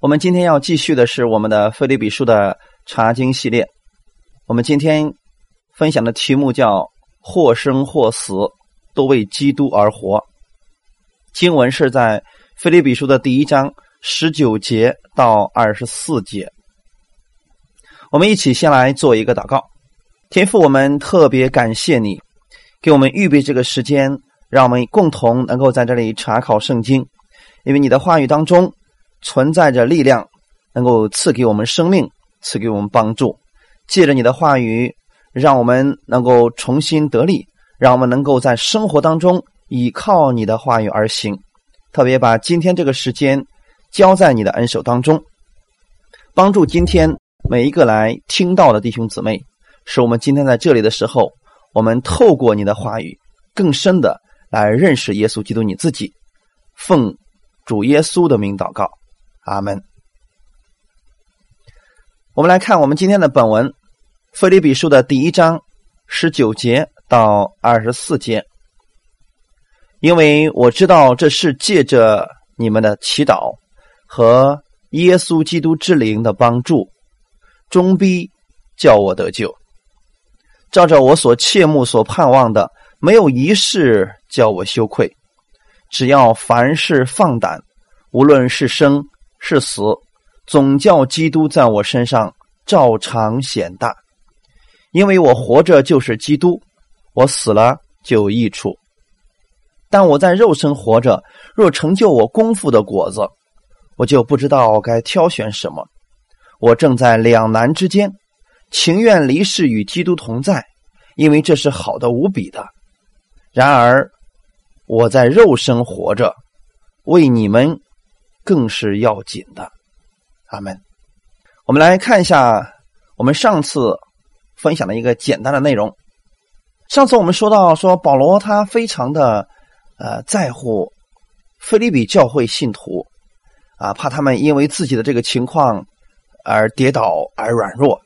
我们今天要继续的是我们的《菲利比书》的查经系列。我们今天分享的题目叫“或生或死，都为基督而活”。经文是在《菲利比书》的第一章十九节到二十四节。我们一起先来做一个祷告。天父，我们特别感谢你给我们预备这个时间，让我们共同能够在这里查考圣经，因为你的话语当中。存在着力量，能够赐给我们生命，赐给我们帮助。借着你的话语，让我们能够重新得力，让我们能够在生活当中依靠你的话语而行。特别把今天这个时间交在你的恩手当中，帮助今天每一个来听到的弟兄姊妹，使我们今天在这里的时候，我们透过你的话语，更深的来认识耶稣基督你自己。奉主耶稣的名祷告。阿门。我们来看我们今天的本文《菲利比书》的第一章十九节到二十四节。因为我知道这是借着你们的祈祷和耶稣基督之灵的帮助，终逼叫我得救。照着我所切慕、所盼望的，没有一事叫我羞愧。只要凡事放胆，无论是生。是死，总叫基督在我身上照常显大，因为我活着就是基督，我死了就有益处。但我在肉身活着，若成就我功夫的果子，我就不知道该挑选什么。我正在两难之间，情愿离世与基督同在，因为这是好的无比的。然而我在肉身活着，为你们。更是要紧的，阿门。我们来看一下我们上次分享的一个简单的内容。上次我们说到，说保罗他非常的呃在乎菲利比教会信徒啊，怕他们因为自己的这个情况而跌倒而软弱，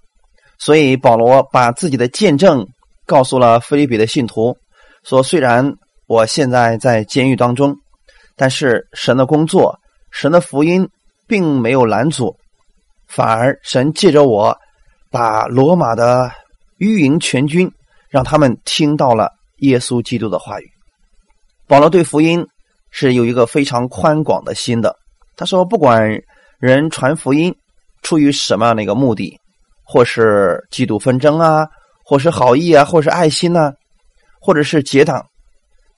所以保罗把自己的见证告诉了菲利比的信徒，说虽然我现在在监狱当中，但是神的工作。神的福音并没有拦阻，反而神借着我，把罗马的御营全军让他们听到了耶稣基督的话语。保罗对福音是有一个非常宽广的心的。他说，不管人传福音出于什么样的一个目的，或是嫉妒纷争啊，或是好意啊，或是爱心呢，或者是结党，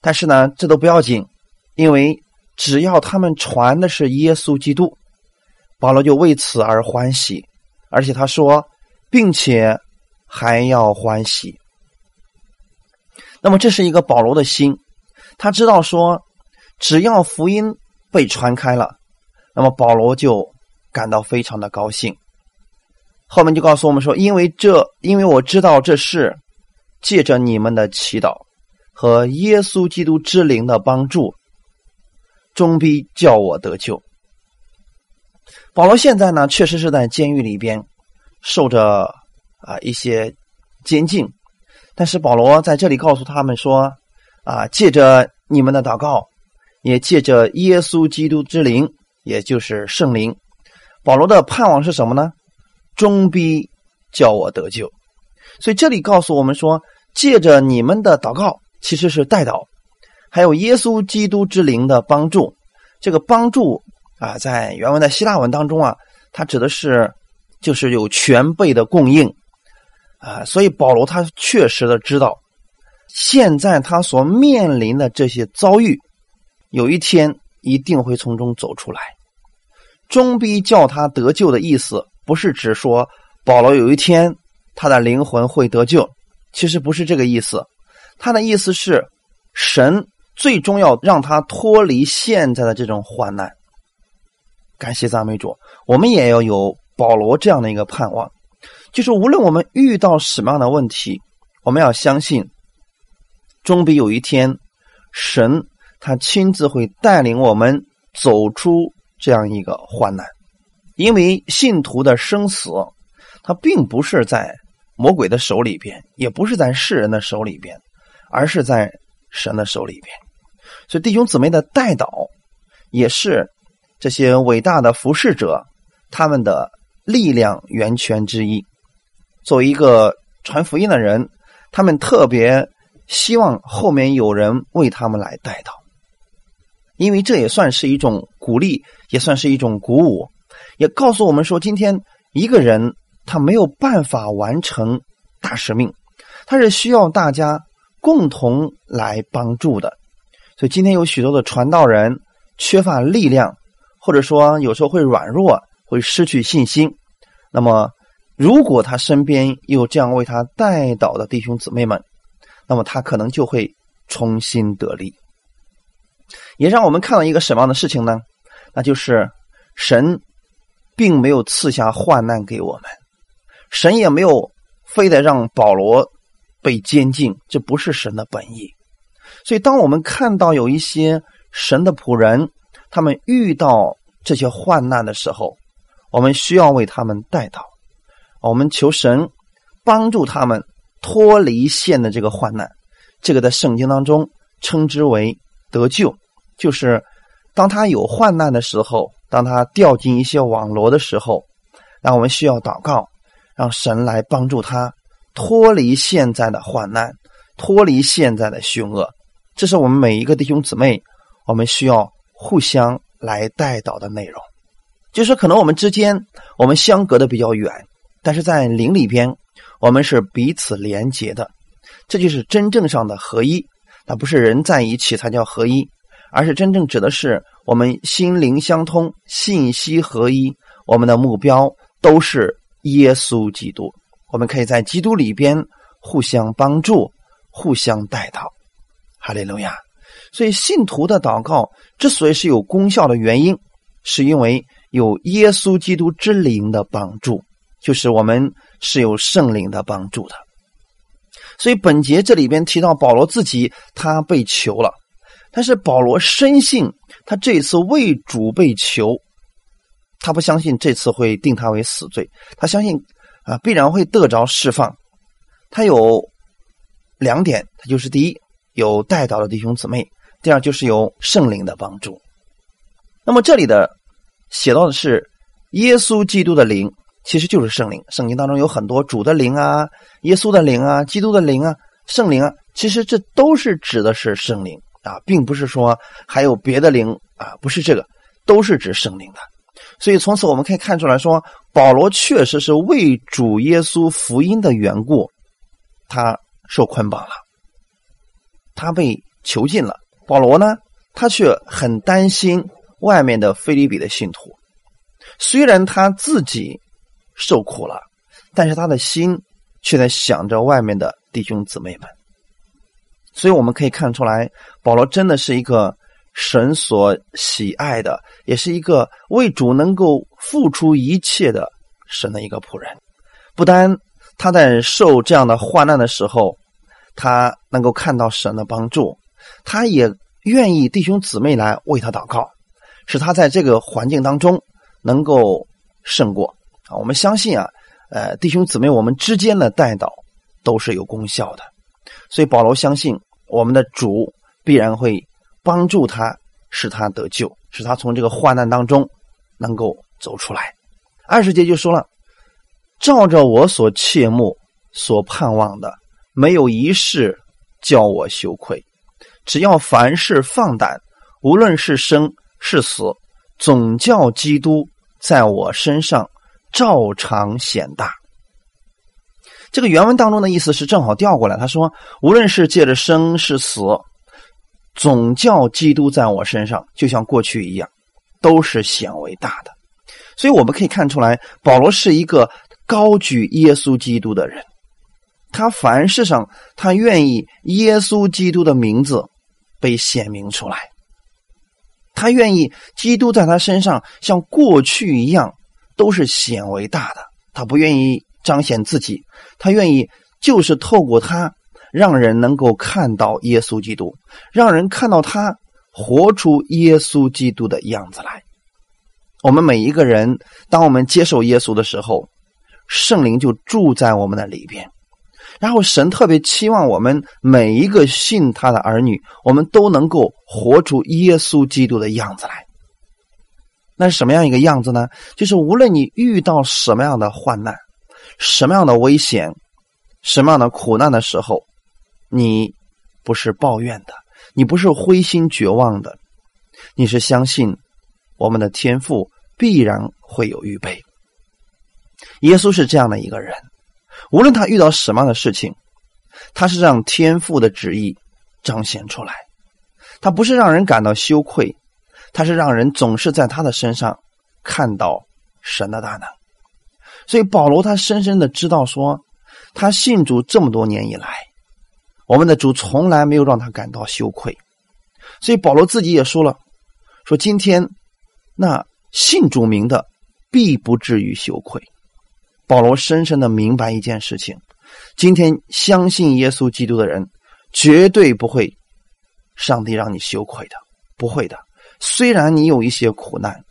但是呢，这都不要紧，因为。只要他们传的是耶稣基督，保罗就为此而欢喜，而且他说，并且还要欢喜。那么这是一个保罗的心，他知道说，只要福音被传开了，那么保罗就感到非常的高兴。后面就告诉我们说，因为这，因为我知道这是借着你们的祈祷和耶稣基督之灵的帮助。终逼叫我得救。保罗现在呢，确实是在监狱里边受着啊一些监禁，但是保罗在这里告诉他们说：啊，借着你们的祷告，也借着耶稣基督之灵，也就是圣灵，保罗的盼望是什么呢？终逼叫我得救。所以这里告诉我们说，借着你们的祷告，其实是代祷。还有耶稣基督之灵的帮助，这个帮助啊，在原文的希腊文当中啊，它指的是就是有全备的供应啊，所以保罗他确实的知道，现在他所面临的这些遭遇，有一天一定会从中走出来。终逼叫他得救的意思，不是指说保罗有一天他的灵魂会得救，其实不是这个意思，他的意思是神。最终要让他脱离现在的这种患难。感谢赞美主，我们也要有保罗这样的一个盼望，就是无论我们遇到什么样的问题，我们要相信，终必有一天，神他亲自会带领我们走出这样一个患难。因为信徒的生死，他并不是在魔鬼的手里边，也不是在世人的手里边，而是在神的手里边。所以弟兄姊妹的代祷，也是这些伟大的服侍者他们的力量源泉之一。作为一个传福音的人，他们特别希望后面有人为他们来带到，因为这也算是一种鼓励，也算是一种鼓舞，也告诉我们说，今天一个人他没有办法完成大使命，他是需要大家共同来帮助的。所以今天有许多的传道人缺乏力量，或者说有时候会软弱，会失去信心，那么。如果他身边有这样为他带导的弟兄姊妹们，那么他可能就会重新得力。也让我们看到一个什么样的事情呢？那就是神并没有赐下患难给我们，神也没有非得让保罗被监禁，这不是神的本意。所以，当我们看到有一些神的仆人，他们遇到这些患难的时候，我们需要为他们带祷。我们求神帮助他们脱离现的这个患难，这个在圣经当中称之为得救，就是当他有患难的时候，当他掉进一些网罗的时候，那我们需要祷告，让神来帮助他脱离现在的患难，脱离现在的凶恶。这是我们每一个弟兄姊妹，我们需要互相来带导的内容。就是可能我们之间我们相隔的比较远。但是在灵里边，我们是彼此连结的，这就是真正上的合一。那不是人在一起才叫合一，而是真正指的是我们心灵相通、信息合一。我们的目标都是耶稣基督，我们可以在基督里边互相帮助、互相带到。哈利路亚！所以信徒的祷告之所以是有功效的原因，是因为有耶稣基督之灵的帮助。就是我们是有圣灵的帮助的，所以本节这里边提到保罗自己他被囚了，但是保罗深信他这次为主被囚，他不相信这次会定他为死罪，他相信啊必然会得着释放。他有两点，他就是第一有带到的弟兄姊妹，第二就是有圣灵的帮助。那么这里的写到的是耶稣基督的灵。其实就是圣灵，圣经当中有很多主的灵啊、耶稣的灵啊、基督的灵啊、圣灵啊，其实这都是指的是圣灵啊，并不是说还有别的灵啊，不是这个，都是指圣灵的。所以从此我们可以看出来说，保罗确实是为主耶稣福音的缘故，他受捆绑了，他被囚禁了。保罗呢，他却很担心外面的菲利比的信徒，虽然他自己。受苦了，但是他的心却在想着外面的弟兄姊妹们，所以我们可以看出来，保罗真的是一个神所喜爱的，也是一个为主能够付出一切的神的一个仆人。不单他在受这样的患难的时候，他能够看到神的帮助，他也愿意弟兄姊妹来为他祷告，使他在这个环境当中能够胜过。啊，我们相信啊，呃，弟兄姊妹，我们之间的带导都是有功效的，所以保罗相信我们的主必然会帮助他，使他得救，使他从这个患难当中能够走出来。二十节就说了，照着我所切慕、所盼望的，没有一事叫我羞愧，只要凡事放胆，无论是生是死，总叫基督在我身上。照常显大。这个原文当中的意思是正好调过来。他说：“无论是借着生是死，总叫基督在我身上，就像过去一样，都是显为大的。”所以我们可以看出来，保罗是一个高举耶稣基督的人。他凡事上，他愿意耶稣基督的名字被显明出来。他愿意基督在他身上像过去一样。都是显为大的，他不愿意彰显自己，他愿意就是透过他，让人能够看到耶稣基督，让人看到他活出耶稣基督的样子来。我们每一个人，当我们接受耶稣的时候，圣灵就住在我们的里边，然后神特别期望我们每一个信他的儿女，我们都能够活出耶稣基督的样子来。那是什么样一个样子呢？就是无论你遇到什么样的患难、什么样的危险、什么样的苦难的时候，你不是抱怨的，你不是灰心绝望的，你是相信我们的天赋必然会有预备。耶稣是这样的一个人，无论他遇到什么样的事情，他是让天赋的旨意彰显出来，他不是让人感到羞愧。他是让人总是在他的身上看到神的大能，所以保罗他深深的知道说，他信主这么多年以来，我们的主从来没有让他感到羞愧，所以保罗自己也说了，说今天那信主名的必不至于羞愧。保罗深深的明白一件事情：今天相信耶稣基督的人，绝对不会上帝让你羞愧的，不会的。虽然你有一些苦难，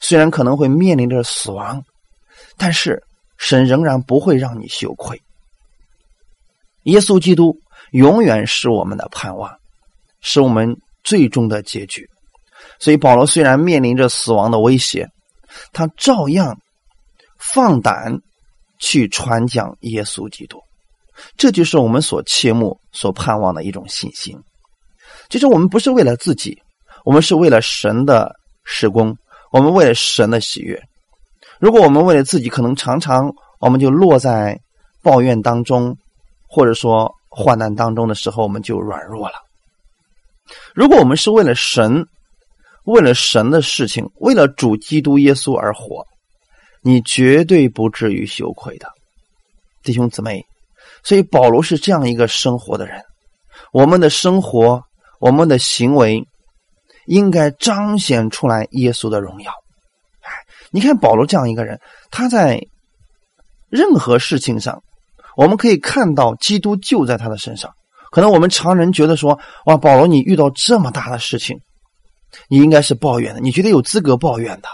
虽然可能会面临着死亡，但是神仍然不会让你羞愧。耶稣基督永远是我们的盼望，是我们最终的结局。所以保罗虽然面临着死亡的威胁，他照样放胆去传讲耶稣基督。这就是我们所切慕、所盼望的一种信心。其实我们不是为了自己。我们是为了神的施工，我们为了神的喜悦。如果我们为了自己，可能常常我们就落在抱怨当中，或者说患难当中的时候，我们就软弱了。如果我们是为了神，为了神的事情，为了主基督耶稣而活，你绝对不至于羞愧的，弟兄姊妹。所以保罗是这样一个生活的人，我们的生活，我们的行为。应该彰显出来耶稣的荣耀。哎，你看保罗这样一个人，他在任何事情上，我们可以看到基督就在他的身上。可能我们常人觉得说：“哇，保罗，你遇到这么大的事情，你应该是抱怨的，你觉得有资格抱怨的。”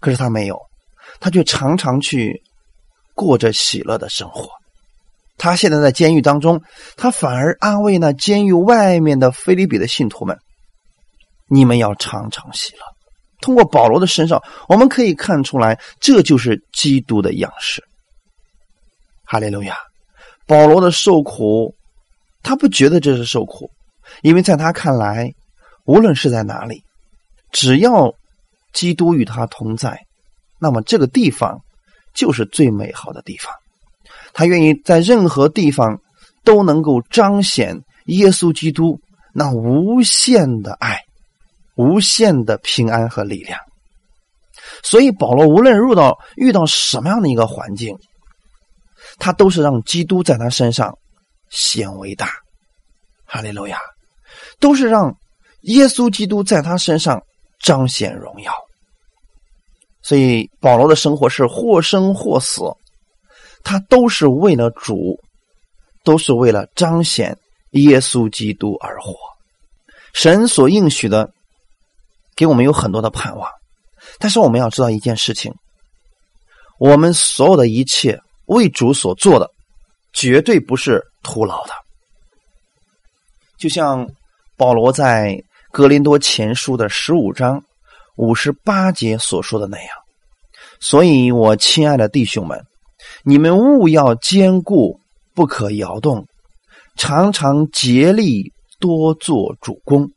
可是他没有，他却常常去过着喜乐的生活。他现在在监狱当中，他反而安慰那监狱外面的菲利比的信徒们。你们要常常喜乐。通过保罗的身上，我们可以看出来，这就是基督的样式。哈利路亚！保罗的受苦，他不觉得这是受苦，因为在他看来，无论是在哪里，只要基督与他同在，那么这个地方就是最美好的地方。他愿意在任何地方都能够彰显耶稣基督那无限的爱。无限的平安和力量，所以保罗无论入到遇到什么样的一个环境，他都是让基督在他身上显伟大，哈利路亚，都是让耶稣基督在他身上彰显荣耀。所以保罗的生活是或生或死，他都是为了主，都是为了彰显耶稣基督而活。神所应许的。给我们有很多的盼望，但是我们要知道一件事情：我们所有的一切为主所做的，绝对不是徒劳的。就像保罗在格林多前书的十五章五十八节所说的那样。所以，我亲爱的弟兄们，你们务要坚固，不可摇动，常常竭力多做主公。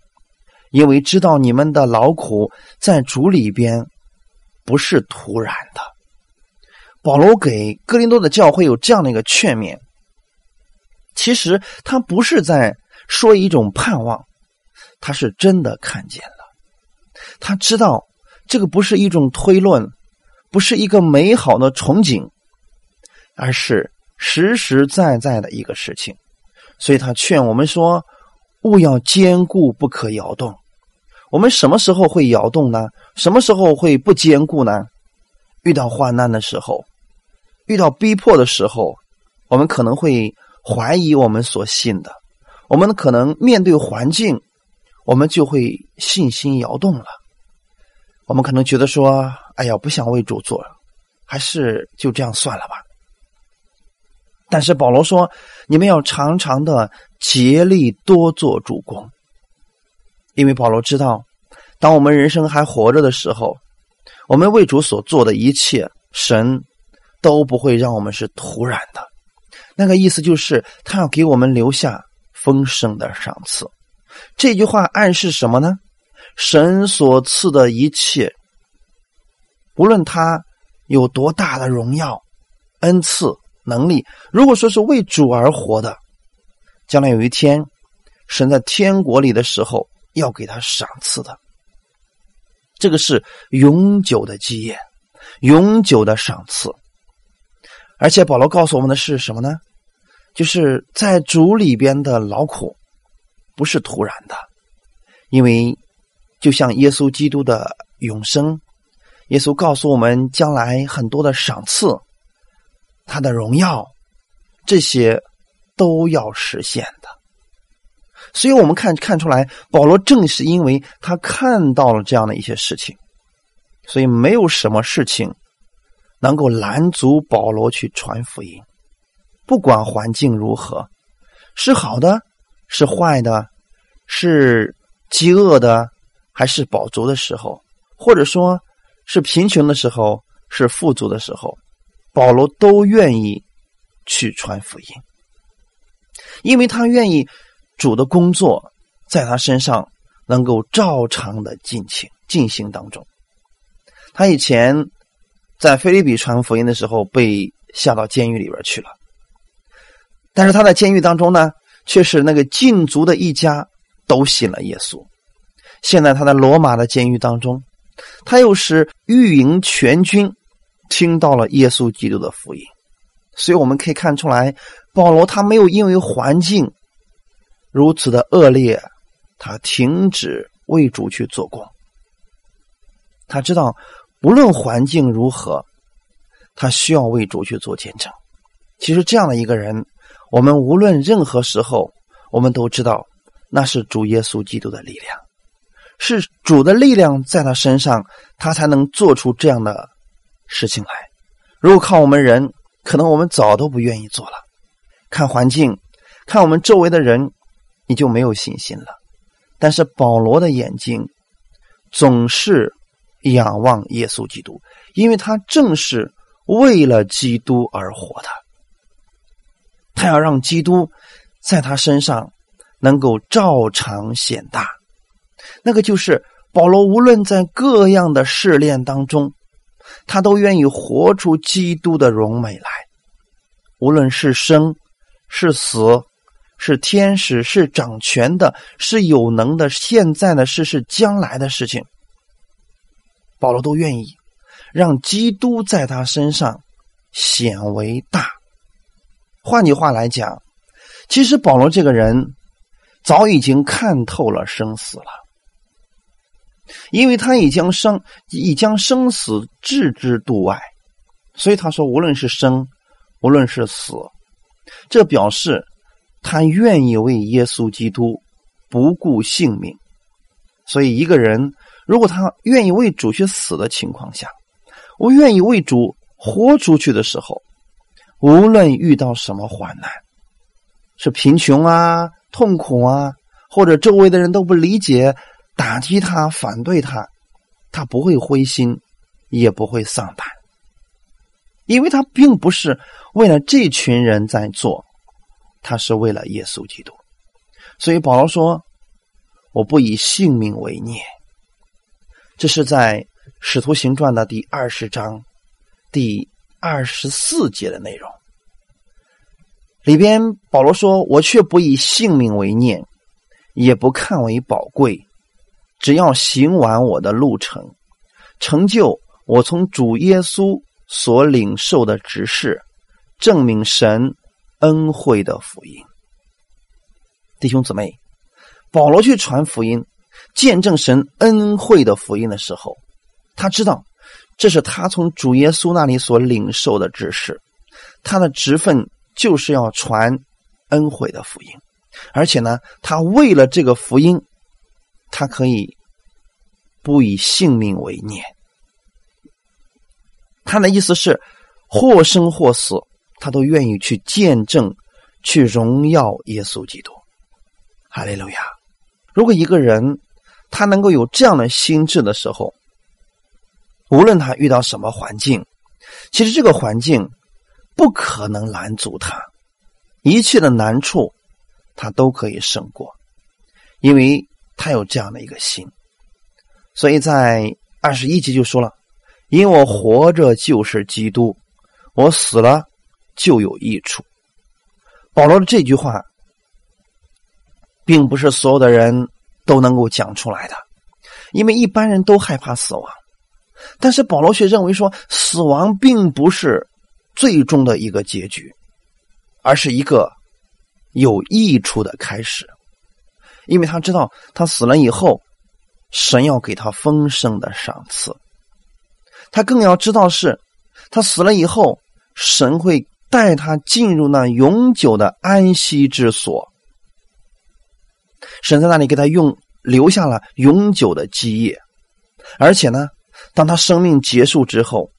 因为知道你们的劳苦在主里边不是突然的，保罗给哥林多的教会有这样的一个劝勉。其实他不是在说一种盼望，他是真的看见了，他知道这个不是一种推论，不是一个美好的憧憬，而是实实在在的一个事情。所以他劝我们说：“勿要坚固，不可摇动。”我们什么时候会摇动呢？什么时候会不坚固呢？遇到患难的时候，遇到逼迫的时候，我们可能会怀疑我们所信的。我们可能面对环境，我们就会信心摇动了。我们可能觉得说：“哎呀，不想为主做，还是就这样算了吧。”但是保罗说：“你们要常常的竭力多做主公。”因为保罗知道，当我们人生还活着的时候，我们为主所做的一切，神都不会让我们是突然的。那个意思就是，他要给我们留下丰盛的赏赐。这句话暗示什么呢？神所赐的一切，无论他有多大的荣耀、恩赐、能力，如果说是为主而活的，将来有一天，神在天国里的时候要给他赏赐的。这个是永久的基业，永久的赏赐。而且保罗告诉我们的是什么呢？就是在主里边的劳苦不是突然的，因为。就像耶稣基督的永生，耶稣告诉我们将来很多的赏赐，他的荣耀，这些都要实现的。所以，我们看看出来，保罗正是因为他看到了这样的一些事情，所以没有什么事情能够拦阻保罗去传福音。不管环境如何，是好的，是坏的，是饥饿的。还是饱足的时候，或者说是贫穷的时候，是富足的时候，保罗都愿意去传福音，因为他愿意主的工作在他身上能够照常的进行进行当中。他以前在菲律比传福音的时候被下到监狱里边去了，但是他在监狱当中呢，却是那个禁足的一家都信了耶稣。现在他在罗马的监狱当中，他又是御营全军听到了耶稣基督的福音，所以我们可以看出来，保罗他没有因为环境如此的恶劣，他停止为主去做工。他知道，不论环境如何，他需要为主去做见证。其实这样的一个人，我们无论任何时候，我们都知道那是主耶稣基督的力量。是主的力量在他身上，他才能做出这样的事情来。如果靠我们人，可能我们早都不愿意做了。看环境，看我们周围的人，你就没有信心了。但是保罗的眼睛总是仰望耶稣基督，因为他正是为了基督而活的。他要让基督在他身上能够照常显大。那个就是保罗，无论在各样的试炼当中，他都愿意活出基督的荣美来。无论是生是死，是天使是掌权的，是有能的，现在的事是将来的事情，保罗都愿意让基督在他身上显为大。换句话来讲，其实保罗这个人早已经看透了生死了。因为他已将生已将生死置之度外，所以他说，无论是生，无论是死，这表示他愿意为耶稣基督不顾性命。所以，一个人如果他愿意为主去死的情况下，我愿意为主活出去的时候，无论遇到什么患难，是贫穷啊、痛苦啊，或者周围的人都不理解。打击他，反对他，他不会灰心，也不会丧胆，因为他并不是为了这群人在做，他是为了耶稣基督。所以保罗说：“我不以性命为念。”这是在《使徒行传》的第二十章第二十四节的内容里边。保罗说：“我却不以性命为念，也不看为宝贵。”只要行完我的路程，成就我从主耶稣所领受的指示，证明神恩惠的福音。弟兄姊妹，保罗去传福音，见证神恩惠的福音的时候，他知道这是他从主耶稣那里所领受的指示，他的职分就是要传恩惠的福音，而且呢，他为了这个福音。他可以不以性命为念，他的意思是或生或死，他都愿意去见证、去荣耀耶稣基督。哈利路亚！如果一个人他能够有这样的心智的时候，无论他遇到什么环境，其实这个环境不可能拦阻他，一切的难处他都可以胜过，因为他有这样的一个心。所以在二十一节就说了：“因我活着就是基督，我死了就有益处。”保罗的这句话，并不是所有的人都能够讲出来的，因为一般人都害怕死亡。但是保罗却认为说，死亡并不是最终的一个结局，而是一个有益处的开始，因为他知道他死了以后。神要给他丰盛的赏赐，他更要知道是，他死了以后，神会带他进入那永久的安息之所。神在那里给他用留下了永久的基业，而且呢，当他生命结束之后，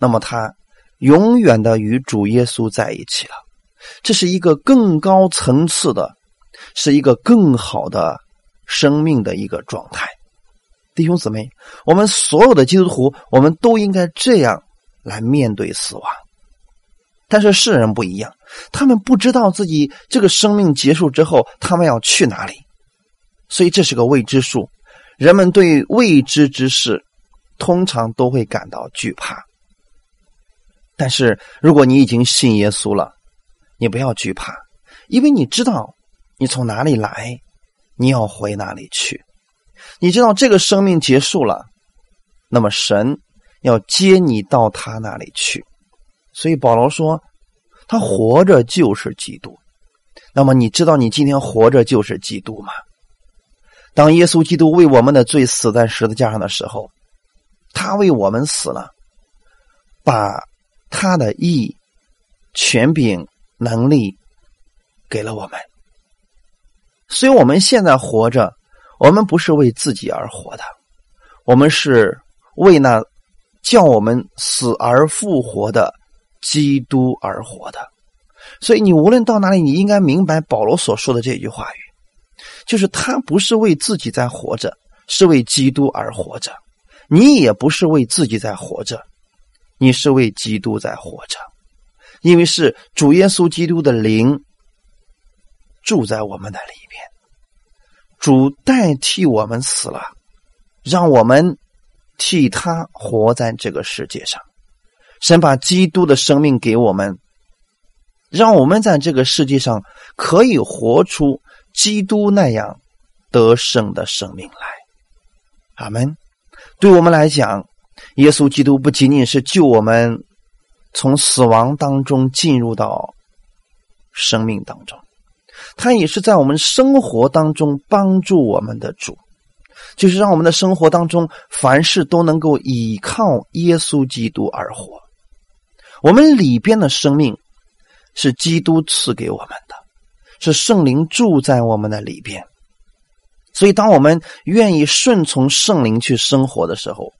那么他永远的与主耶稣在一起了。这是一个更高层次的，是一个更好的生命的一个状态。弟兄姊妹，我们所有的基督徒，我们都应该这样来面对死亡。但是世人不一样，他们不知道自己这个生命结束之后，他们要去哪里，所以这是个未知数。人们对未知之事，通常都会感到惧怕。但是如果你已经信耶稣了，你不要惧怕，因为你知道你从哪里来，你要回哪里去。你知道这个生命结束了，那么神要接你到他那里去。所以保罗说，他活着就是基督。那么你知道你今天活着就是基督吗？当耶稣基督为我们的罪死在十字架上的时候，他为我们死了，把他的义、权柄、能力给了我们。所以我们现在活着。我们不是为自己而活的，我们是为那叫我们死而复活的基督而活的。所以，你无论到哪里，你应该明白保罗所说的这句话语，就是他不是为自己在活着，是为基督而活着。你也不是为自己在活着，你是为基督在活着，因为是主耶稣基督的灵住在我们的里边。主代替我们死了，让我们替他活在这个世界上。神把基督的生命给我们，让我们在这个世界上可以活出基督那样得胜的生命来。阿门。对我们来讲，耶稣基督不仅仅是救我们从死亡当中进入到生命当中。他也是在我们生活当中帮助我们的主，就是让我们的生活当中凡事都能够依靠耶稣基督而活。我们里边的生命是基督赐给我们的，是圣灵住在我们的里边。所以，当我们愿意顺从圣灵去生活的时候，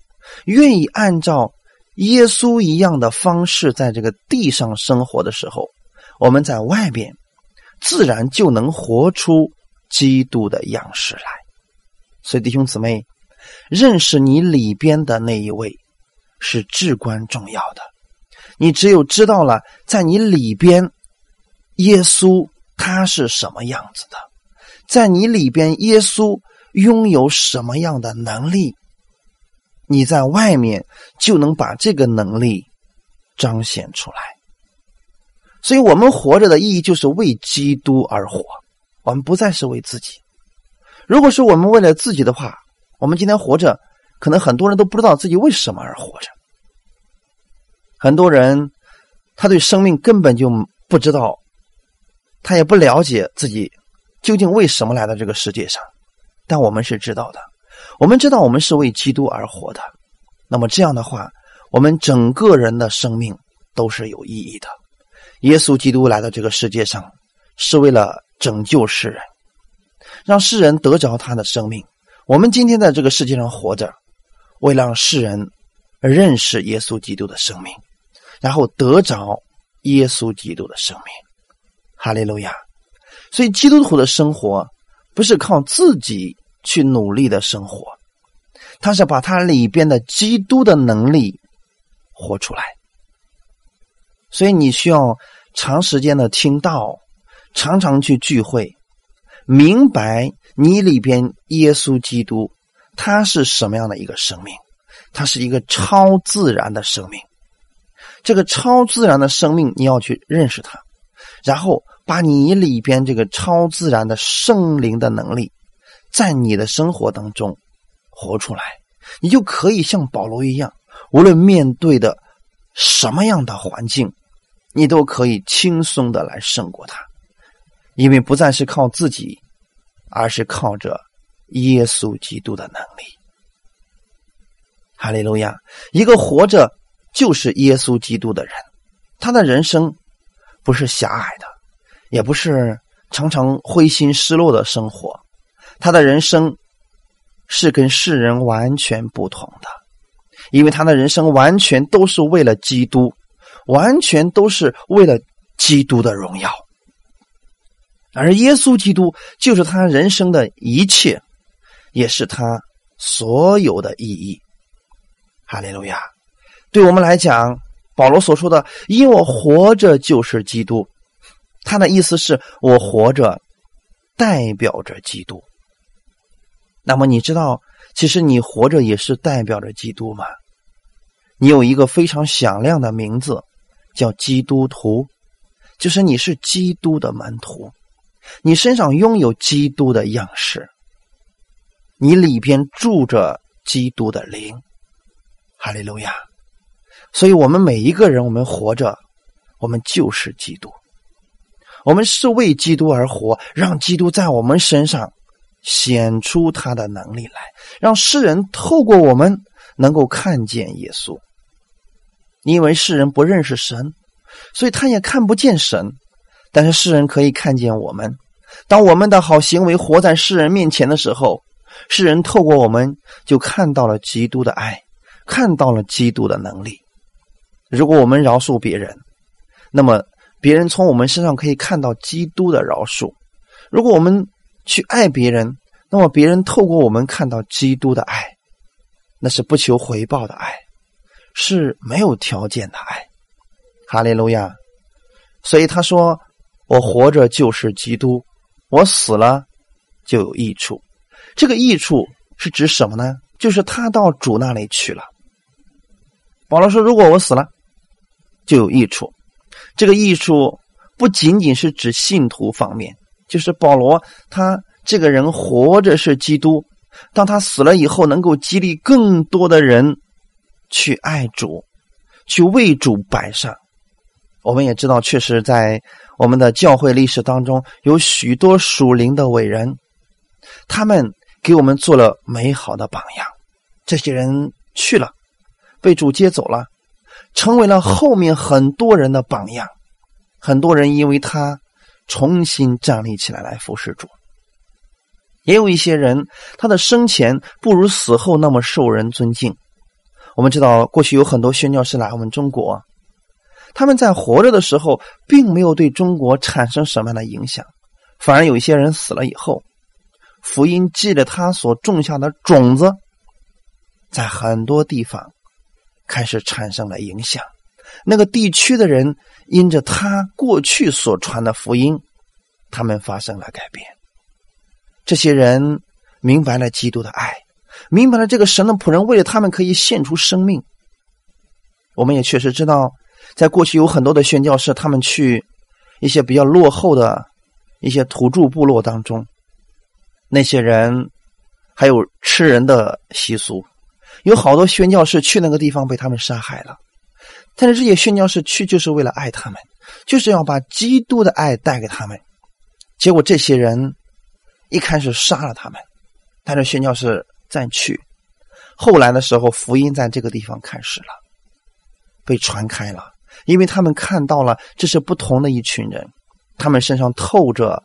愿意按照耶稣一样的方式在这个地上生活的时候，我们在外边。自然就能活出基督的样式来。所以，弟兄姊妹，认识你里边的那一位是至关重要的。你只有知道了，在你里边，耶稣他是什么样子的，在你里边，耶稣拥有什么样的能力，你在外面就能把这个能力彰显出来。所以我们活着的意义就是为基督而活，我们不再是为自己。如果是我们为了自己的话，我们今天活着，可能很多人都不知道自己为什么而活着。很多人他对生命根本就不知道，他也不了解自己究竟为什么来到这个世界上。但我们是知道的，我们知道我们是为基督而活的。那么这样的话，我们整个人的生命都是有意义的。耶稣基督来到这个世界上，是为了拯救世人，让世人得着他的生命。我们今天在这个世界上活着，为了让世人认识耶稣基督的生命，然后得着耶稣基督的生命。哈利路亚！所以基督徒的生活不是靠自己去努力的生活，他是把他里边的基督的能力活出来。所以你需要长时间的听到，常常去聚会，明白你里边耶稣基督他是什么样的一个生命，他是一个超自然的生命。这个超自然的生命，你要去认识它，然后把你里边这个超自然的圣灵的能力，在你的生活当中活出来，你就可以像保罗一样，无论面对的什么样的环境，你都可以轻松的来胜过他，因为不再是靠自己，而是靠着耶稣基督的能力。哈利路亚！一个活着。就是耶稣基督的人，他的人生不是狭隘的，也不是常常灰心失落的生活，他的人生是跟世人完全不同的，因为他的人生完全都是为了基督，完全都是为了基督的荣耀，而耶稣基督就是他人生的一切，也是他所有的意义。哈利路亚。对我们来讲，保罗所说的“因我活着就是基督”，他的意思是我活着代表着基督。那么你知道，其实你活着也是代表着基督吗？你有一个非常响亮的名字，叫基督徒，就是你是基督的门徒，你身上拥有基督的样式，你里边住着基督的灵。哈利路亚。所以，我们每一个人，我们活着，我们就是基督。我们是为基督而活，让基督在我们身上显出他的能力来，让世人透过我们能够看见耶稣。因为世人不认识神，所以他也看不见神。但是世人可以看见我们。当我们的好行为活在世人面前的时候，世人透过我们就看到了基督的爱，看到了基督的能力。如果我们饶恕别人，那么别人从我们身上可以看到基督的饶恕；如果我们去爱别人，那么别人透过我们看到基督的爱，那是不求回报的爱，是没有条件的爱。哈利路亚！所以他说：“我活着就是基督，我死了就有益处。”这个益处是指什么呢？就是他到主那里去了。保罗说：“如果我死了。”就有益处，这个益处不仅仅是指信徒方面，就是保罗他这个人活着是基督，当他死了以后，能够激励更多的人去爱主，去为主摆上。我们也知道，确实在我们的教会历史当中，有许多属灵的伟人，他们给我们做了美好的榜样。这些人去了，被主接走了。成为了后面很多人的榜样，很多人因为他重新站立起来来服侍主。也有一些人，他的生前不如死后那么受人尊敬。我们知道，过去有很多宣教士来我们中国，他们在活着的时候，并没有对中国产生什么样的影响，反而有一些人死了以后，福音记着他所种下的种子，在很多地方。开始产生了影响，那个地区的人因着他过去所传的福音，他们发生了改变。这些人明白了基督的爱，明白了这个神的仆人为了他们可以献出生命。我们也确实知道，在过去有很多的宣教士，他们去一些比较落后的一些土著部落当中，那些人还有吃人的习俗。有好多宣教士去那个地方被他们杀害了，但是这些宣教士去就是为了爱他们，就是要把基督的爱带给他们。结果这些人一开始杀了他们，但是宣教士再去，后来的时候福音在这个地方开始了，被传开了，因为他们看到了这是不同的一群人，他们身上透着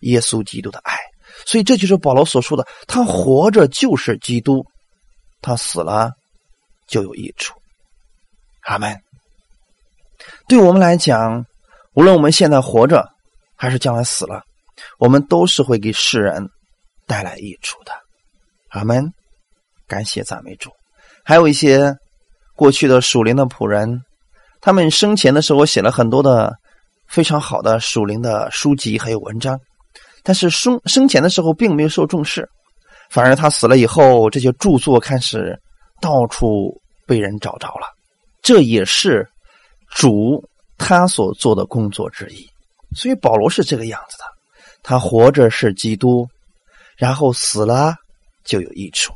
耶稣基督的爱，所以这就是保罗所说的，他活着就是基督。他死了就有益处，阿门。对我们来讲，无论我们现在活着还是将来死了，我们都是会给世人带来益处的，阿门。感。谢赞美主。还有一些过去的属灵的仆人，他们生前的时候写了很多的非常好的属灵的书籍还有文章，但是生生前的时候并没有受重视，反而他死了以后，这些著作开始到处被人找着了。这也是主他所做的工作之一。所以保罗是这个样子的，他活着是基督，然后死了就有益处。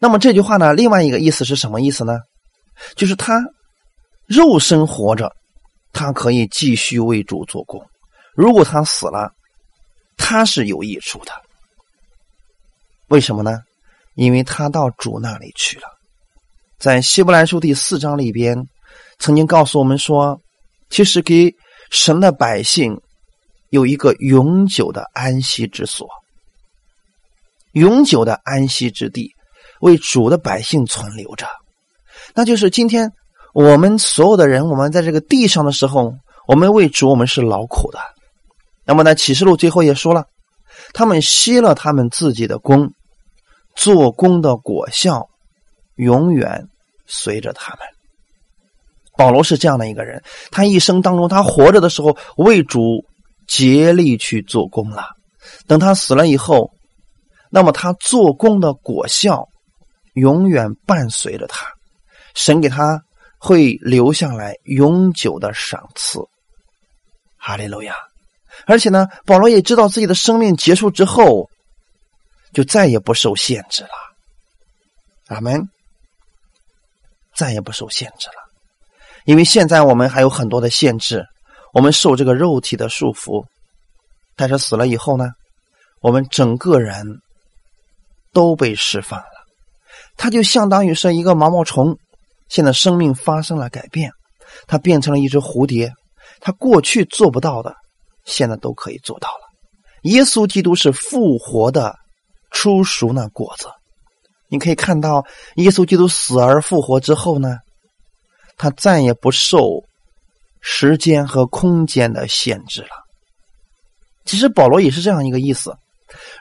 那么这句话呢，另外一个意思是什么意思呢？就是他肉身活着，他可以继续为主做工；如果他死了，他是有益处的。为什么呢？因为他到主那里去了。在希伯来书第四章里边，曾经告诉我们说，其实给神的百姓有一个永久的安息之所，永久的安息之地。为主的百姓存留着，那就是今天我们所有的人，我们在这个地上的时候，我们为主，我们是劳苦的。那么呢，启示录最后也说了，他们吸了他们自己的功，做工的果效永远随着他们。保罗是这样的一个人，他一生当中，他活着的时候为主竭力去做工了。等他死了以后，那么他做工的果效。永远伴随着他，神给他会留下来永久的赏赐。哈利路亚！而且呢，保罗也知道自己的生命结束之后，就再也不受限制了。阿门！再也不受限制了，因为现在我们还有很多的限制，我们受这个肉体的束缚。但是死了以后呢，我们整个人都被释放了。它就相当于是一个毛毛虫，现在生命发生了改变，它变成了一只蝴蝶，它过去做不到的，现在都可以做到了。耶稣基督是复活的初熟那果子，你可以看到，耶稣基督死而复活之后呢，他再也不受时间和空间的限制了。其实保罗也是这样一个意思，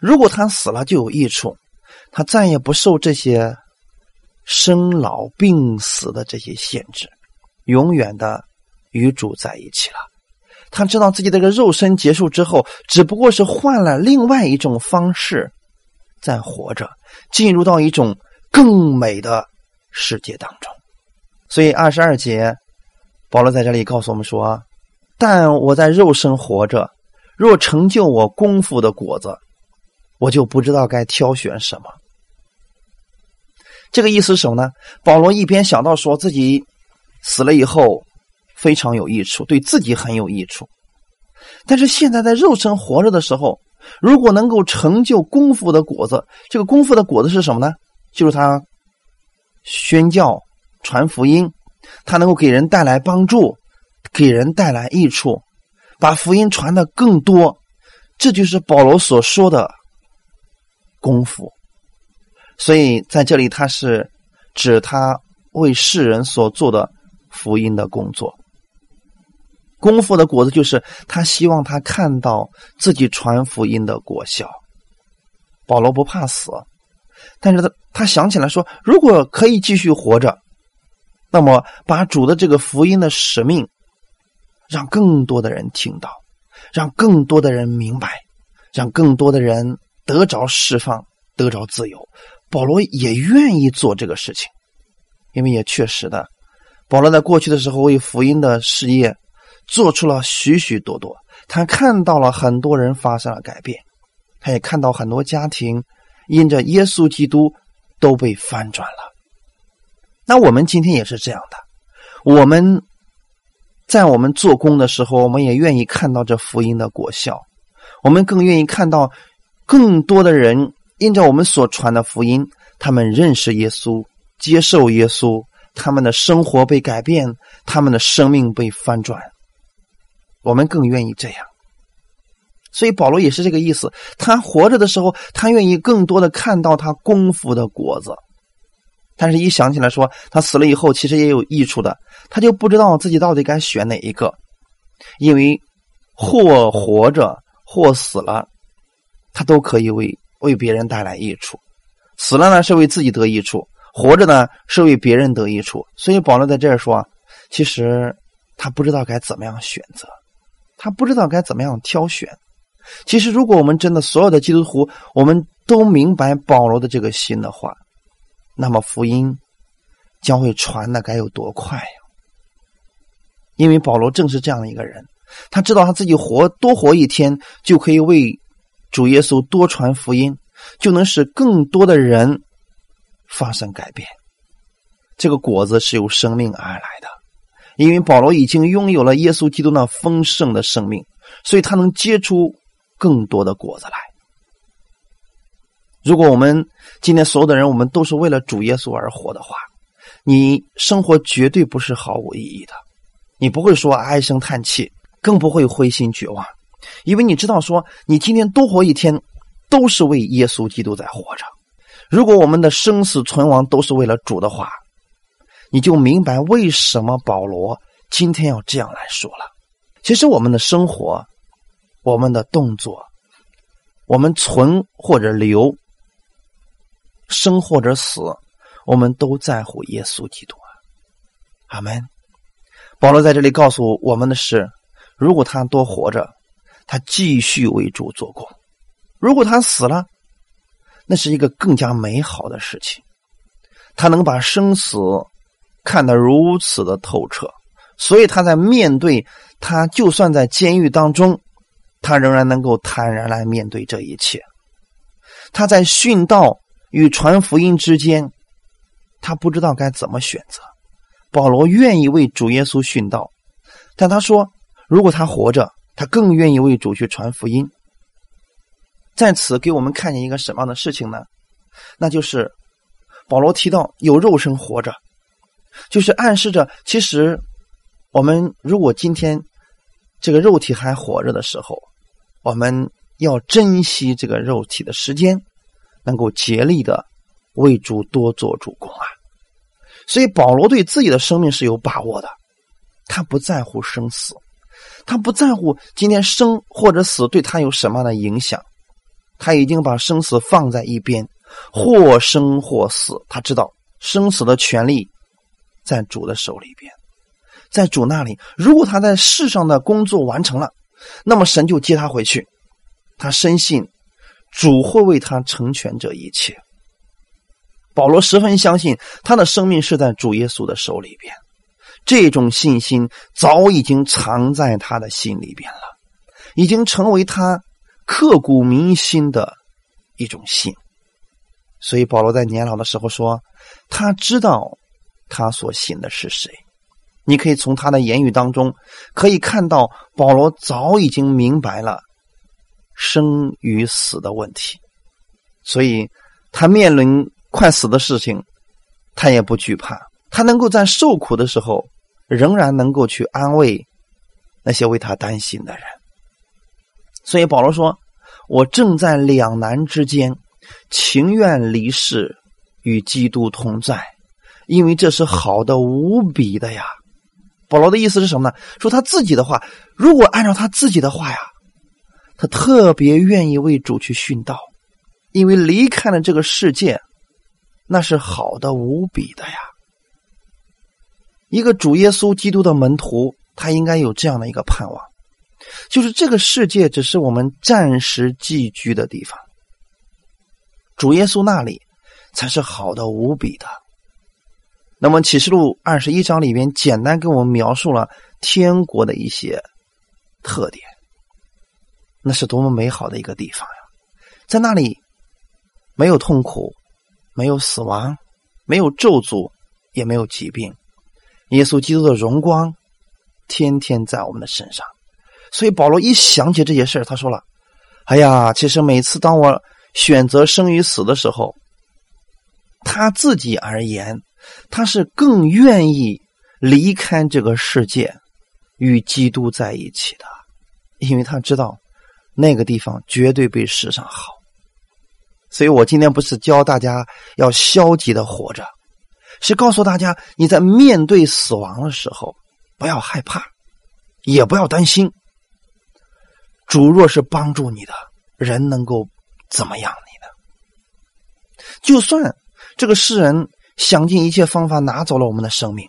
如果他死了就有益处，他再也不受这些。生老病死的这些限制，永远的与主在一起了。他知道自己这个肉身结束之后，只不过是换了另外一种方式在活着，进入到一种更美的世界当中。所以二十二节，保罗在这里告诉我们说：“但我在肉身活着，若成就我功夫的果子，我就不知道该挑选什么。”这个意思是什么呢？保罗一边想到说自己死了以后非常有益处，对自己很有益处，但是现在在肉身活着的时候，如果能够成就功夫的果子，这个功夫的果子是什么呢？就是他宣教、传福音，他能够给人带来帮助，给人带来益处，把福音传的更多，这就是保罗所说的功夫。所以在这里，他是指他为世人所做的福音的工作。功夫的果子就是他希望他看到自己传福音的果效。保罗不怕死，但是他他想起来说，如果可以继续活着，那么把主的这个福音的使命，让更多的人听到，让更多的人明白，让更多的人得着释放，得着自由。保罗也愿意做这个事情，因为也确实的，保罗在过去的时候为福音的事业做出了许许多多。他看到了很多人发生了改变，他也看到很多家庭因着耶稣基督都被翻转了。那我们今天也是这样的，我们在我们做工的时候，我们也愿意看到这福音的果效，我们更愿意看到更多的人。因着我们所传的福音，他们认识耶稣，接受耶稣，他们的生活被改变，他们的生命被翻转。我们更愿意这样。所以保罗也是这个意思。他活着的时候，他愿意更多的看到他功夫的果子。但是，一想起来说他死了以后，其实也有益处的，他就不知道自己到底该选哪一个，因为或活着或死了，他都可以为。为别人带来益处；死了呢，是为自己得益处；活着呢，是为别人得益处。所以保罗在这儿说，其实他不知道该怎么样选择，他不知道该怎么样挑选。其实，如果我们真的所有的基督徒，我们都明白保罗的这个心的话，那么福音将会传的该有多快呀！因为保罗正是这样的一个人，他知道他自己活多活一天，就可以为主耶稣多传福音，就能使更多的人发生改变。这个果子是由生命而来的，因为保罗已经拥有了耶稣基督那丰盛的生命，所以他能结出更多的果子来。如果我们今天所有的人，我们都是为了主耶稣而活的话，你生活绝对不是毫无意义的。你不会说唉声叹气，更不会灰心绝望，因为你知道，说你今天多活一天，都是为耶稣基督在活着。如果我们的生死存亡都是为了主的话，你就明白为什么保罗今天要这样来说了。其实我们的生活、我们的动作、我们存或者留、生或者死，我们都在乎耶稣基督啊！阿门。保罗在这里告诉我们的是：如果他多活着，他继续为主做工；如果他死了，那是一个更加美好的事情。他能把生死看得如此的透彻，所以他在面对他，就算在监狱当中，他仍然能够坦然来面对这一切。他在殉道与传福音之间，他不知道该怎么选择。保罗愿意为主耶稣殉道，但他说，如果他活着，他更愿意为主去传福音。在此给我们看见一个什么样的事情呢？那就是保罗提到有肉身活着，就是暗示着，其实我们如果今天这个肉体还活着的时候，我们要珍惜这个肉体的时间，能够竭力的为主多做主公啊。所以保罗对自己的生命是有把握的，他不在乎生死，他不在乎今天生或者死对他有什么样的影响，他已经把生死放在一边，或生或死，他知道生死的权利在主的手里边，在主那里。如果他在世上的工作完成了，那么神就接他回去，他深信主会为他成全这一切。保罗十分相信他的生命是在主耶稣的手里边，这种信心早已经藏在他的心里边了，已经成为他刻骨铭心的一种信。所以保罗在年老的时候说：“他知道他所信的是谁。”你可以从他的言语当中可以看到，保罗早已经明白了生与死的问题，所以他面临。快死的事情，他也不惧怕。他能够在受苦的时候，仍然能够去安慰那些为他担心的人。所以保罗说：“我正在两难之间，情愿离世与基督同在，因为这是好的无比的呀。”保罗的意思是什么呢？说他自己的话，如果按照他自己的话呀，他特别愿意为主去殉道，因为离开了这个世界。那是好的无比的呀！一个主耶稣基督的门徒，他应该有这样的一个盼望，就是这个世界只是我们暂时寄居的地方，主耶稣那里才是好的无比的。那么启示录二十一章里面简单给我们描述了天国的一些特点，那是多么美好的一个地方呀！在那里没有痛苦。没有死亡，没有咒诅，也没有疾病。耶稣基督的荣光天天在我们的身上，所以保罗一想起这些事他说了：“哎呀，其实每次当我选择生与死的时候，他自己而言，他是更愿意离开这个世界，与基督在一起的，因为他知道那个地方绝对比世上好。”所以我今天不是教大家要消极的活着，是告诉大家你在面对死亡的时候不要害怕，也不要担心。主若是帮助你的人，能够怎么样你呢？就算这个世人想尽一切方法拿走了我们的生命，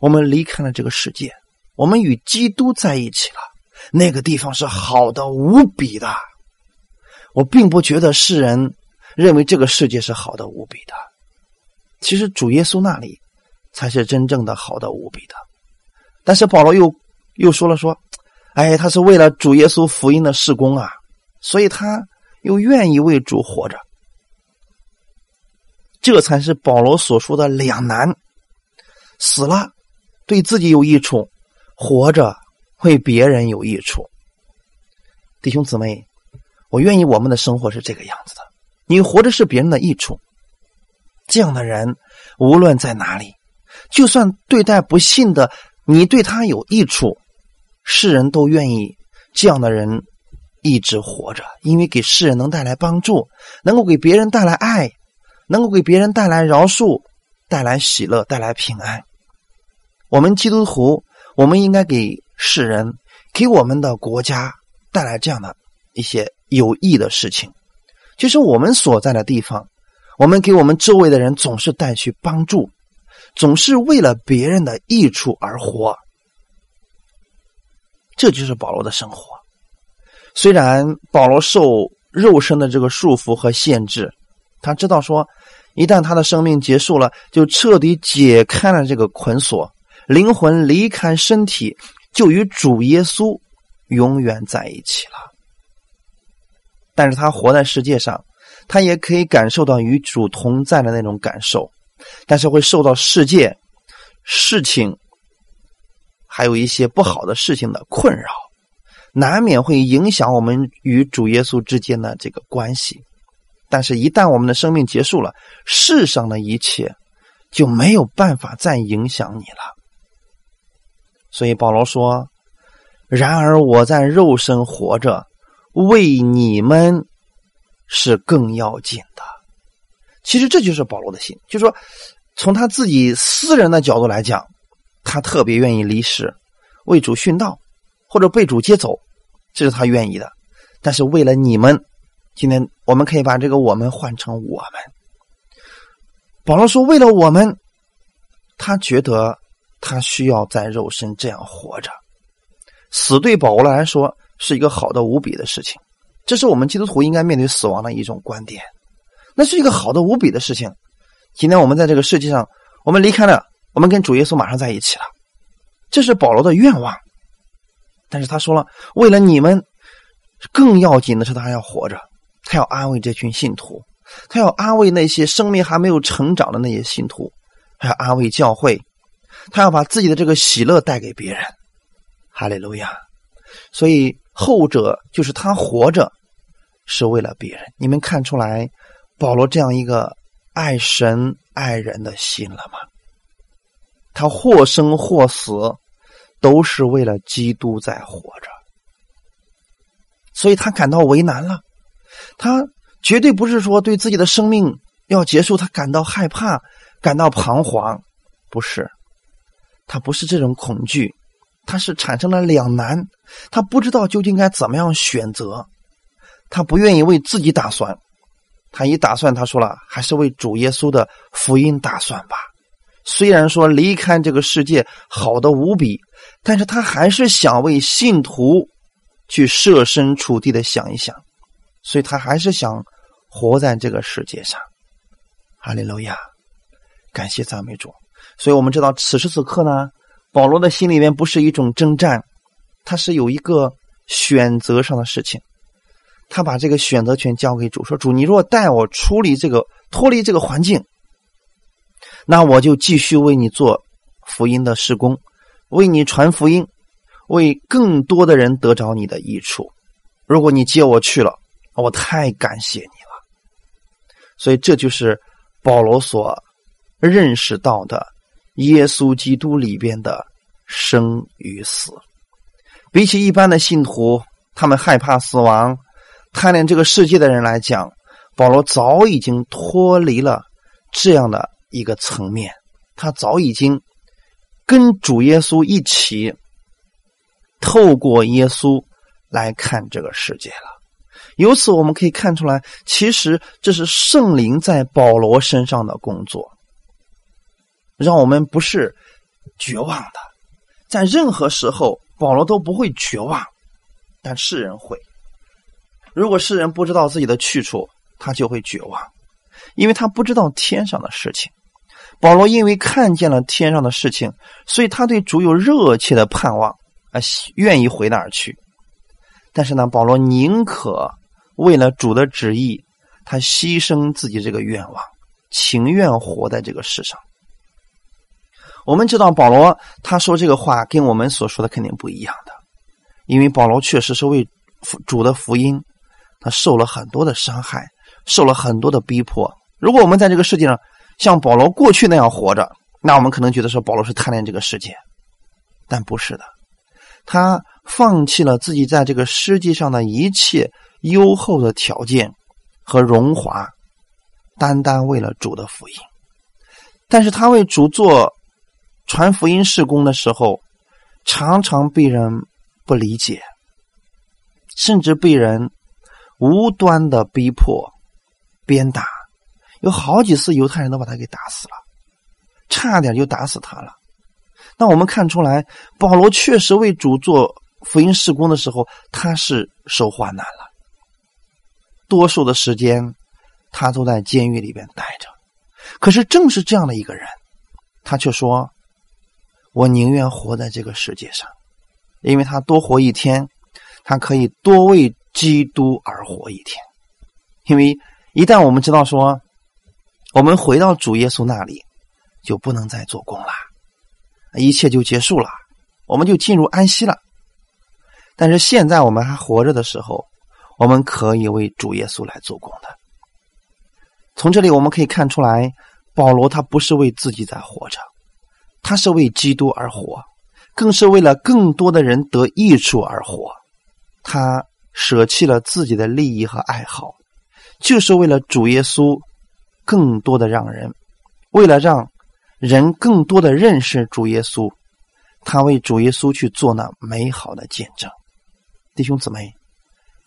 我们离开了这个世界，我们与基督在一起了，那个地方是好的无比的。我并不觉得世人认为这个世界是好的无比的，其实主耶稣那里才是真正的好的无比的。但是保罗又又说了说，哎，他是为了主耶稣福音的事工啊，所以他又愿意为主活着。这才是保罗所说的两难：死了对自己有益处，活着为别人有益处。弟兄姊妹。我愿意我们的生活是这个样子的，你活着是别人的益处。这样的人无论在哪里，就算对待不幸的你对他有益处，世人都愿意这样的人一直活着，因为给世人能带来帮助，能够给别人带来爱，能够给别人带来饶恕，带来喜乐，带来平安。我们基督徒，我们应该给世人，给我们的国家带来这样的一些。有益的事情，就是我们所在的地方，我们给我们周围的人总是带去帮助，总是为了别人的益处而活。这就是保罗的生活。虽然保罗受肉身的这个束缚和限制，他知道说，一旦他的生命结束了，就彻底解开了这个捆锁，灵魂离开身体，就与主耶稣永远在一起了。但是他活在世界上，他也可以感受到与主同在的那种感受，但是会受到世界事情还有一些不好的事情的困扰，难免会影响我们与主耶稣之间的这个关系。但是，一旦我们的生命结束了，世上的一切就没有办法再影响你了。所以保罗说：“然而我在肉身活着。”为你们是更要紧的。其实这就是保罗的心，就是说，从他自己私人的角度来讲，他特别愿意离世，为主殉道，或者被主接走，这是他愿意的。但是为了你们，今天我们可以把这个“我们”换成“我们”。保罗说：“为了我们，他觉得他需要在肉身这样活着，死对保罗来说。”是一个好的无比的事情，这是我们基督徒应该面对死亡的一种观点。那是一个好的无比的事情。今天我们在这个世界上，我们离开了，我们跟主耶稣马上在一起了，这是保罗的愿望。但是他说了，为了你们，更要紧的是他还要活着，他要安慰这群信徒，他要安慰那些生命还没有成长的那些信徒，还要安慰教会，他要把自己的这个喜乐带给别人。哈利路亚！所以。后者就是他活着是为了别人，你们看出来保罗这样一个爱神爱人的心了吗？他或生或死都是为了基督在活着，所以他感到为难了。他绝对不是说对自己的生命要结束，他感到害怕、感到彷徨，不是，他不是这种恐惧。他是产生了两难，他不知道究竟该怎么样选择，他不愿意为自己打算，他一打算，他说了，还是为主耶稣的福音打算吧。虽然说离开这个世界好的无比，但是他还是想为信徒去设身处地的想一想，所以他还是想活在这个世界上。哈利路亚，感谢赞美主。所以我们知道，此时此刻呢。保罗的心里面不是一种征战，他是有一个选择上的事情，他把这个选择权交给主，说：“主，你若带我处理这个脱离这个环境，那我就继续为你做福音的施工，为你传福音，为更多的人得着你的益处。如果你接我去了，我太感谢你了。所以这就是保罗所认识到的。”耶稣基督里边的生与死，比起一般的信徒，他们害怕死亡、贪恋这个世界的人来讲，保罗早已经脱离了这样的一个层面。他早已经跟主耶稣一起，透过耶稣来看这个世界了。由此我们可以看出来，其实这是圣灵在保罗身上的工作，让我们不是绝望的。在任何时候，保罗都不会绝望，但世人会。如果世人不知道自己的去处，他就会绝望，因为他不知道天上的事情。保罗因为看见了天上的事情，所以他对主有热切的盼望，啊，愿意回那儿去。但是呢，保罗宁可为了主的旨意，他牺牲自己这个愿望，情愿活在这个世上。我们知道保罗他说这个话跟我们所说的肯定不一样的，因为保罗确实是为主的福音，他受了很多的伤害，受了很多的逼迫。如果我们在这个世界上像保罗过去那样活着，那我们可能觉得说保罗是贪恋这个世界，但不是的，他。放弃了自己在这个世界上的一切优厚的条件和荣华，单单为了主的福音。但是他为主做传福音事工的时候，常常被人不理解，甚至被人无端的逼迫、鞭打。有好几次，犹太人都把他给打死了，差点就打死他了。那我们看出来，保罗确实为主做。福音事工的时候，他是受患难了。多数的时间，他都在监狱里边待着。可是，正是这样的一个人，他却说：“我宁愿活在这个世界上，因为他多活一天，他可以多为基督而活一天。因为一旦我们知道说，我们回到主耶稣那里，就不能再做工了，一切就结束了，我们就进入安息了。”但是现在我们还活着的时候，我们可以为主耶稣来做工的。从这里我们可以看出来，保罗他不是为自己在活着，他是为基督而活，更是为了更多的人得益处而活。他舍弃了自己的利益和爱好，就是为了主耶稣更多的让人，为了让人更多的认识主耶稣，他为主耶稣去做那美好的见证。弟兄姊妹，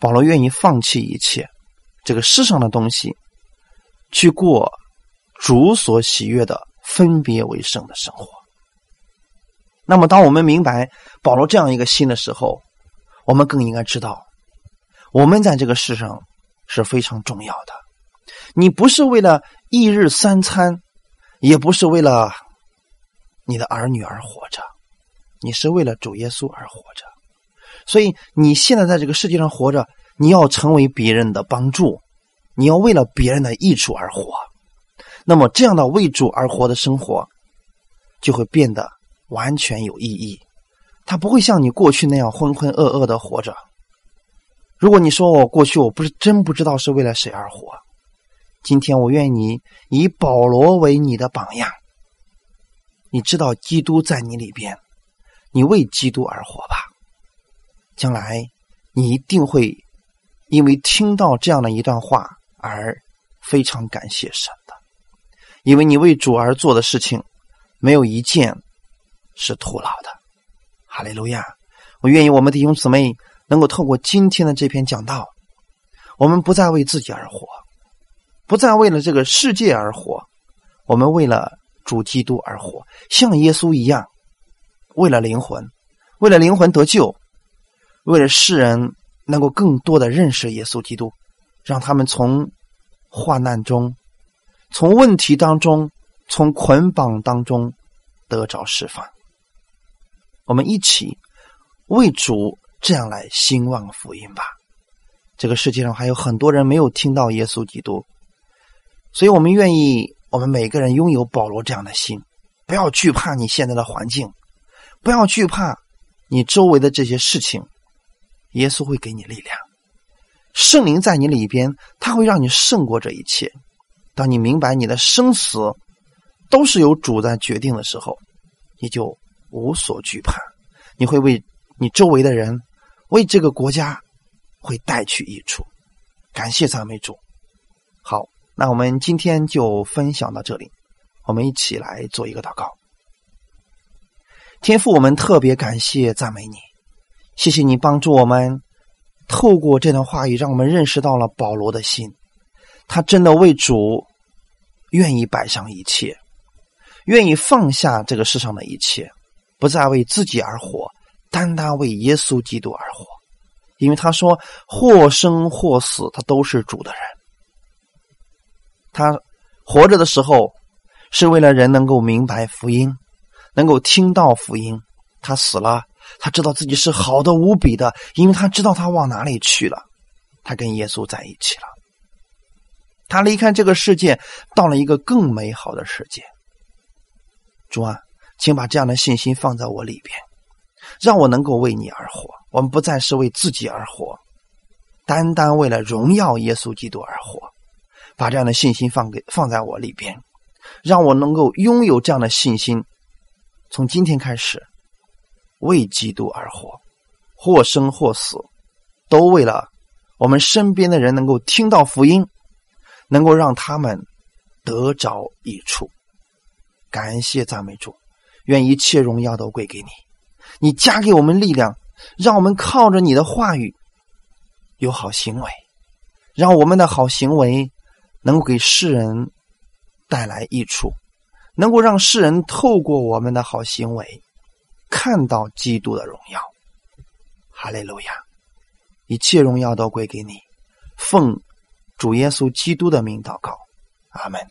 保罗愿意放弃一切这个世上的东西，去过主所喜悦的分别为圣的生活。那么，当我们明白保罗这样一个心的时候，我们更应该知道，我们在这个世上是非常重要的。你不是为了一日三餐，也不是为了你的儿女而活着，你是为了主耶稣而活着。所以你现在在这个世界上活着，你要成为别人的帮助，你要为了别人的益处而活。那么这样的为主而活的生活，就会变得完全有意义。他不会像你过去那样浑浑噩噩的活着。如果你说我过去我不是真不知道是为了谁而活，今天我愿你以保罗为你的榜样，你知道基督在你里边，你为基督而活吧。将来，你一定会因为听到这样的一段话而非常感谢神的，因为你为主而做的事情，没有一件是徒劳的。哈利路亚！我愿意我们弟兄姊妹能够透过今天的这篇讲道，我们不再为自己而活，不再为了这个世界而活，我们为了主基督而活，像耶稣一样，为了灵魂，为了灵魂得救。为了世人能够更多的认识耶稣基督，让他们从患难中、从问题当中、从捆绑当中得着释放。我们一起为主这样来兴旺福音吧。这个世界上还有很多人没有听到耶稣基督，所以我们愿意，我们每个人拥有保罗这样的心，不要惧怕你现在的环境，不要惧怕你周围的这些事情。耶稣会给你力量，圣灵在你里边，他会让你胜过这一切。当你明白你的生死都是由主在决定的时候，你就无所惧怕。你会为你周围的人，为这个国家，会带去益处。感谢赞美主。好，那我们今天就分享到这里，我们一起来做一个祷告。天父，我们特别感谢赞美你。谢谢你帮助我们透过这段话语，让我们认识到了保罗的心，他真的为主愿意摆上一切，愿意放下这个世上的一切，不再为自己而活，单单为耶稣基督而活。因为他说，或生或死，他都是主的人。他活着的时候，是为了人能够明白福音，能够听到福音。他死了。他知道自己是好的无比的，因为他知道他往哪里去了。他跟耶稣在一起了。他离开这个世界，到了一个更美好的世界。主啊，请把这样的信心放在我里边，让我能够为你而活。我们不再是为自己而活，单单为了荣耀耶稣基督而活。把这样的信心放给放在我里边，让我能够拥有这样的信心。从今天开始。为基督而活，或生或死，都为了我们身边的人能够听到福音，能够让他们得着益处。感谢赞美主，愿一切荣耀都归给你。你加给我们力量，让我们靠着你的话语有好行为，让我们的好行为能够给世人带来益处，能够让世人透过我们的好行为。看到基督的荣耀，哈利路亚！一切荣耀都归给你，奉主耶稣基督的名祷告，阿门。